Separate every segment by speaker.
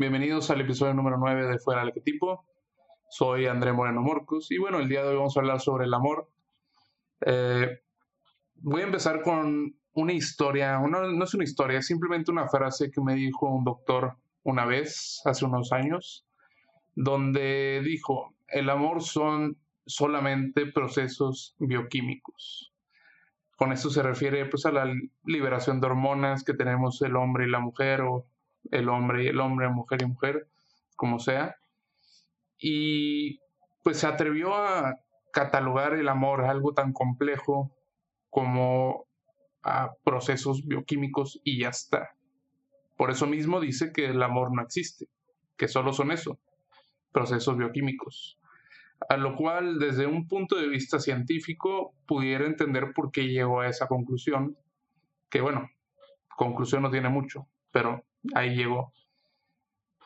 Speaker 1: Bienvenidos al episodio número 9 de Fuera del Arquetipo. Soy André Moreno Morcos y bueno, el día de hoy vamos a hablar sobre el amor. Eh, voy a empezar con una historia, no es una historia, es simplemente una frase que me dijo un doctor una vez, hace unos años, donde dijo, el amor son solamente procesos bioquímicos. Con esto se refiere pues a la liberación de hormonas que tenemos el hombre y la mujer o el hombre y el hombre, mujer y mujer, como sea. Y pues se atrevió a catalogar el amor algo tan complejo como a procesos bioquímicos y ya está. Por eso mismo dice que el amor no existe, que solo son eso, procesos bioquímicos a lo cual desde un punto de vista científico pudiera entender por qué llegó a esa conclusión, que bueno, conclusión no tiene mucho, pero ahí llegó.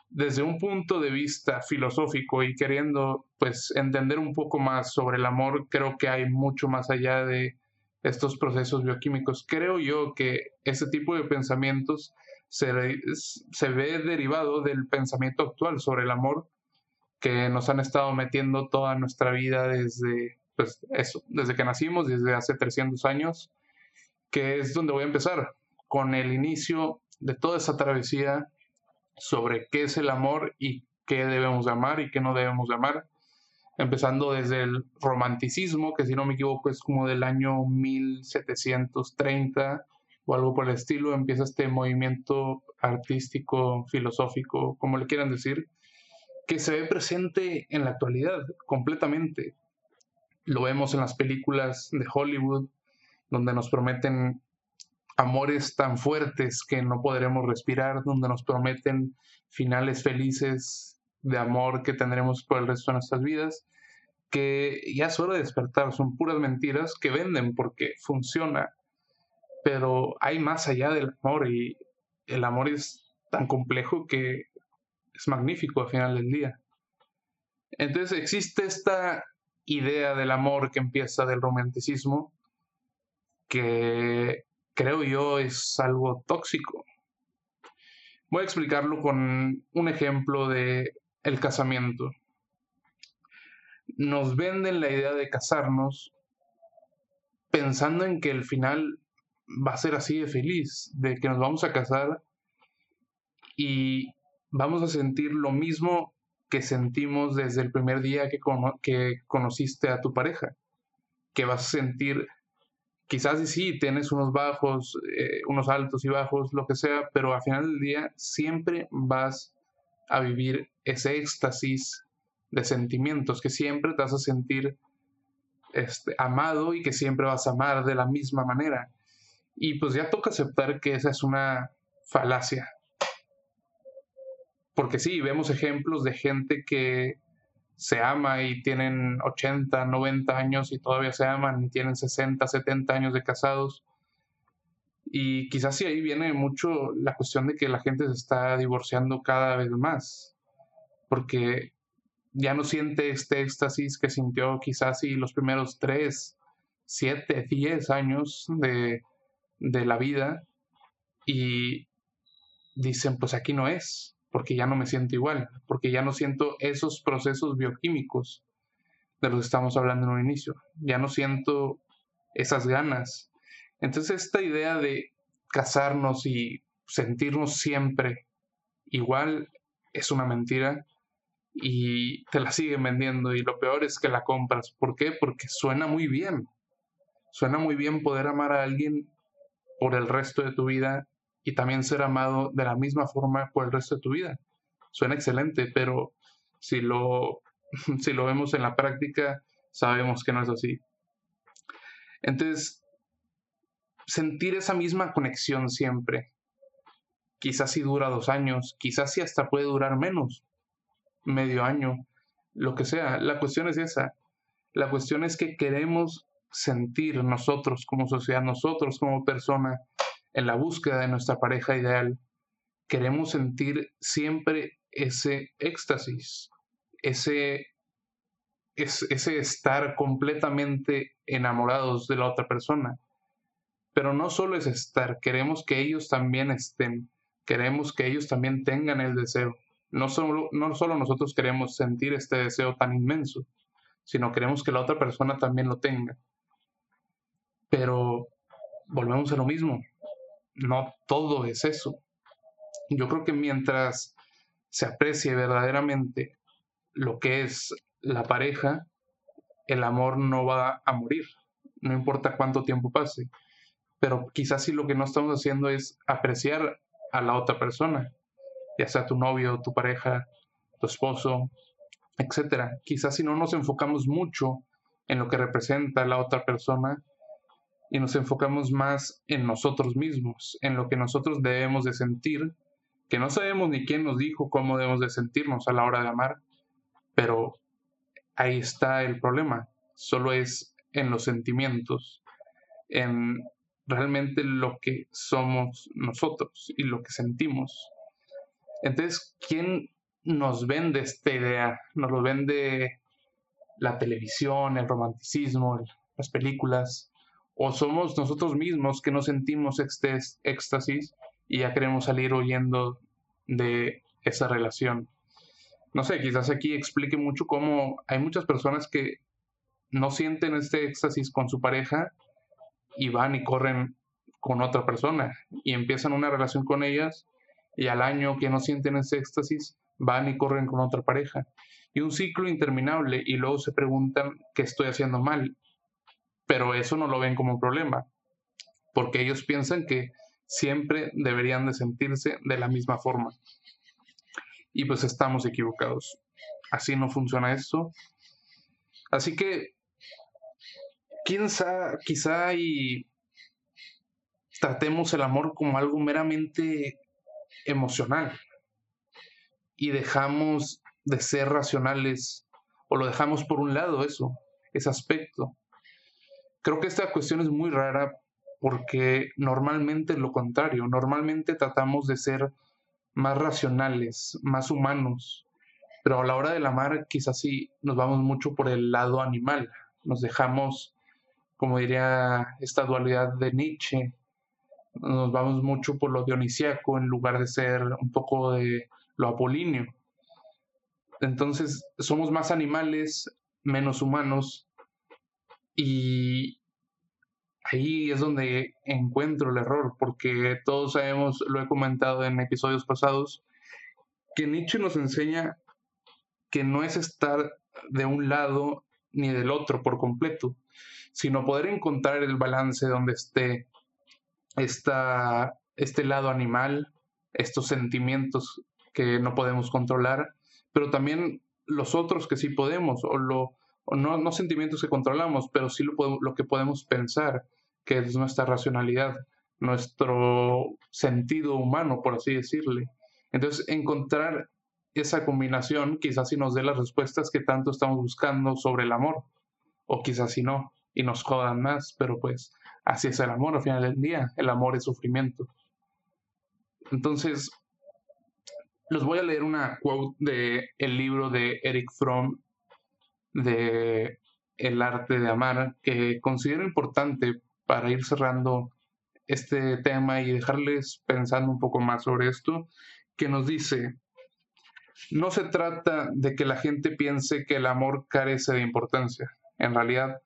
Speaker 1: Desde un punto de vista filosófico y queriendo pues entender un poco más sobre el amor, creo que hay mucho más allá de estos procesos bioquímicos. Creo yo que ese tipo de pensamientos se, se ve derivado del pensamiento actual sobre el amor que nos han estado metiendo toda nuestra vida desde, pues eso, desde que nacimos, desde hace 300 años, que es donde voy a empezar, con el inicio de toda esa travesía sobre qué es el amor y qué debemos de amar y qué no debemos de amar, empezando desde el romanticismo, que si no me equivoco es como del año 1730 o algo por el estilo, empieza este movimiento artístico, filosófico, como le quieran decir, que se ve presente en la actualidad completamente. Lo vemos en las películas de Hollywood, donde nos prometen amores tan fuertes que no podremos respirar, donde nos prometen finales felices de amor que tendremos por el resto de nuestras vidas, que ya es hora de despertar, son puras mentiras que venden porque funciona, pero hay más allá del amor y el amor es tan complejo que es magnífico al final del día. Entonces existe esta idea del amor que empieza del romanticismo, que creo yo es algo tóxico. Voy a explicarlo con un ejemplo de el casamiento. Nos venden la idea de casarnos pensando en que el final va a ser así de feliz, de que nos vamos a casar y vamos a sentir lo mismo que sentimos desde el primer día que, que conociste a tu pareja, que vas a sentir, quizás sí, tienes unos bajos, eh, unos altos y bajos, lo que sea, pero al final del día siempre vas a vivir ese éxtasis de sentimientos, que siempre te vas a sentir este, amado y que siempre vas a amar de la misma manera. Y pues ya toca aceptar que esa es una falacia, porque sí, vemos ejemplos de gente que se ama y tienen 80, 90 años y todavía se aman y tienen 60, 70 años de casados. Y quizás sí ahí viene mucho la cuestión de que la gente se está divorciando cada vez más, porque ya no siente este éxtasis que sintió quizás sí los primeros 3, 7, 10 años de, de la vida y dicen, pues aquí no es, porque ya no me siento igual, porque ya no siento esos procesos bioquímicos de los que estamos hablando en un inicio, ya no siento esas ganas. Entonces esta idea de casarnos y sentirnos siempre igual es una mentira y te la siguen vendiendo y lo peor es que la compras. ¿Por qué? Porque suena muy bien. Suena muy bien poder amar a alguien por el resto de tu vida y también ser amado de la misma forma por el resto de tu vida. Suena excelente, pero si lo, si lo vemos en la práctica, sabemos que no es así. Entonces, sentir esa misma conexión siempre, quizás si dura dos años, quizás si hasta puede durar menos, medio año, lo que sea. La cuestión es esa. La cuestión es que queremos sentir nosotros como sociedad, nosotros como persona, en la búsqueda de nuestra pareja ideal, queremos sentir siempre ese éxtasis, ese, ese estar completamente enamorados de la otra persona. Pero no solo es estar, queremos que ellos también estén, queremos que ellos también tengan el deseo. no solo, no solo nosotros queremos sentir este deseo tan inmenso, sino queremos que la otra persona también lo tenga. Pero volvemos a lo mismo, no todo es eso. Yo creo que mientras se aprecie verdaderamente lo que es la pareja, el amor no va a morir, no importa cuánto tiempo pase. Pero quizás si lo que no estamos haciendo es apreciar a la otra persona, ya sea tu novio, tu pareja, tu esposo, etcétera. Quizás si no nos enfocamos mucho en lo que representa la otra persona y nos enfocamos más en nosotros mismos, en lo que nosotros debemos de sentir, que no sabemos ni quién nos dijo cómo debemos de sentirnos a la hora de amar, pero ahí está el problema, solo es en los sentimientos, en realmente lo que somos nosotros y lo que sentimos. Entonces, ¿quién nos vende esta idea? Nos lo vende la televisión, el romanticismo, las películas, o somos nosotros mismos que no sentimos este éxtasis y ya queremos salir huyendo de esa relación. No sé, quizás aquí explique mucho cómo hay muchas personas que no sienten este éxtasis con su pareja y van y corren con otra persona y empiezan una relación con ellas y al año que no sienten ese éxtasis van y corren con otra pareja. Y un ciclo interminable y luego se preguntan qué estoy haciendo mal. Pero eso no lo ven como un problema, porque ellos piensan que siempre deberían de sentirse de la misma forma. Y pues estamos equivocados. Así no funciona esto. Así que, quizá, quizá y tratemos el amor como algo meramente emocional y dejamos de ser racionales o lo dejamos por un lado eso, ese aspecto. Creo que esta cuestión es muy rara porque normalmente es lo contrario, normalmente tratamos de ser más racionales, más humanos, pero a la hora del amar quizás sí nos vamos mucho por el lado animal, nos dejamos, como diría esta dualidad de Nietzsche, nos vamos mucho por lo dionisiaco en lugar de ser un poco de lo apolíneo. Entonces somos más animales, menos humanos y ahí es donde encuentro el error, porque todos sabemos, lo he comentado en episodios pasados, que Nietzsche nos enseña que no es estar de un lado ni del otro por completo, sino poder encontrar el balance donde esté esta, este lado animal, estos sentimientos que no podemos controlar, pero también los otros que sí podemos, o, lo, no, no, sentimientos que controlamos, pero sí lo, que podemos pensar, que es nuestra racionalidad, nuestro sentido humano, por así decirle. Entonces, encontrar esa combinación quizás sí nos dé las respuestas que tanto estamos buscando sobre el amor, o quizás si no, y nos jodan más, pero pues así es el amor al final del día, el amor es sufrimiento. Entonces, les voy a leer una quote de el libro de Eric Fromm de El arte de amar que considero importante para ir cerrando este tema y dejarles pensando un poco más sobre esto, que nos dice, no se trata de que la gente piense que el amor carece de importancia. En realidad,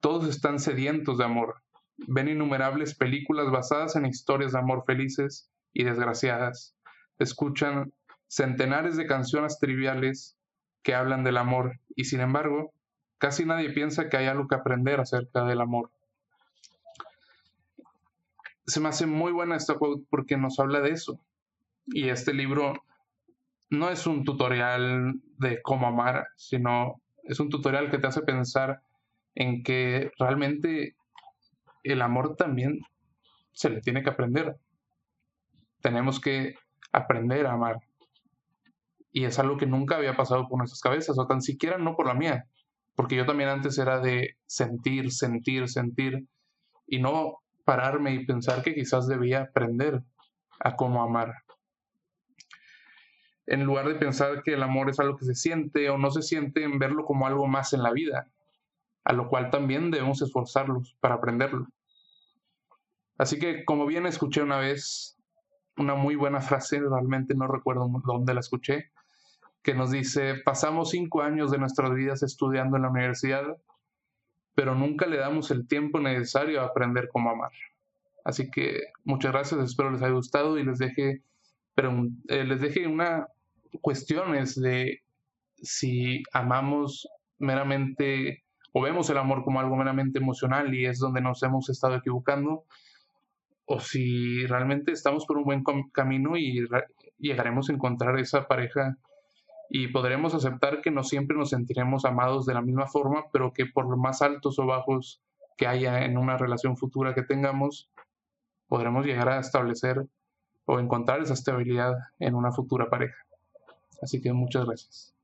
Speaker 1: todos están sedientos de amor. Ven innumerables películas basadas en historias de amor felices y desgraciadas. Escuchan centenares de canciones triviales que hablan del amor y sin embargo, casi nadie piensa que hay algo que aprender acerca del amor. Se me hace muy buena esta quote porque nos habla de eso. Y este libro no es un tutorial de cómo amar, sino es un tutorial que te hace pensar en que realmente el amor también se le tiene que aprender. Tenemos que aprender a amar. Y es algo que nunca había pasado por nuestras cabezas, o tan siquiera no por la mía. Porque yo también antes era de sentir, sentir, sentir, y no pararme y pensar que quizás debía aprender a cómo amar. En lugar de pensar que el amor es algo que se siente o no se siente, en verlo como algo más en la vida, a lo cual también debemos esforzarlos para aprenderlo. Así que, como bien escuché una vez, una muy buena frase, realmente no recuerdo dónde la escuché, que nos dice, pasamos cinco años de nuestras vidas estudiando en la universidad, pero nunca le damos el tiempo necesario a aprender cómo amar. Así que muchas gracias, espero les haya gustado y les deje, eh, les deje una cuestiones de si amamos meramente o vemos el amor como algo meramente emocional y es donde nos hemos estado equivocando, o si realmente estamos por un buen camino y llegaremos a encontrar esa pareja y podremos aceptar que no siempre nos sentiremos amados de la misma forma, pero que por lo más altos o bajos que haya en una relación futura que tengamos, podremos llegar a establecer o encontrar esa estabilidad en una futura pareja. Así que muchas gracias.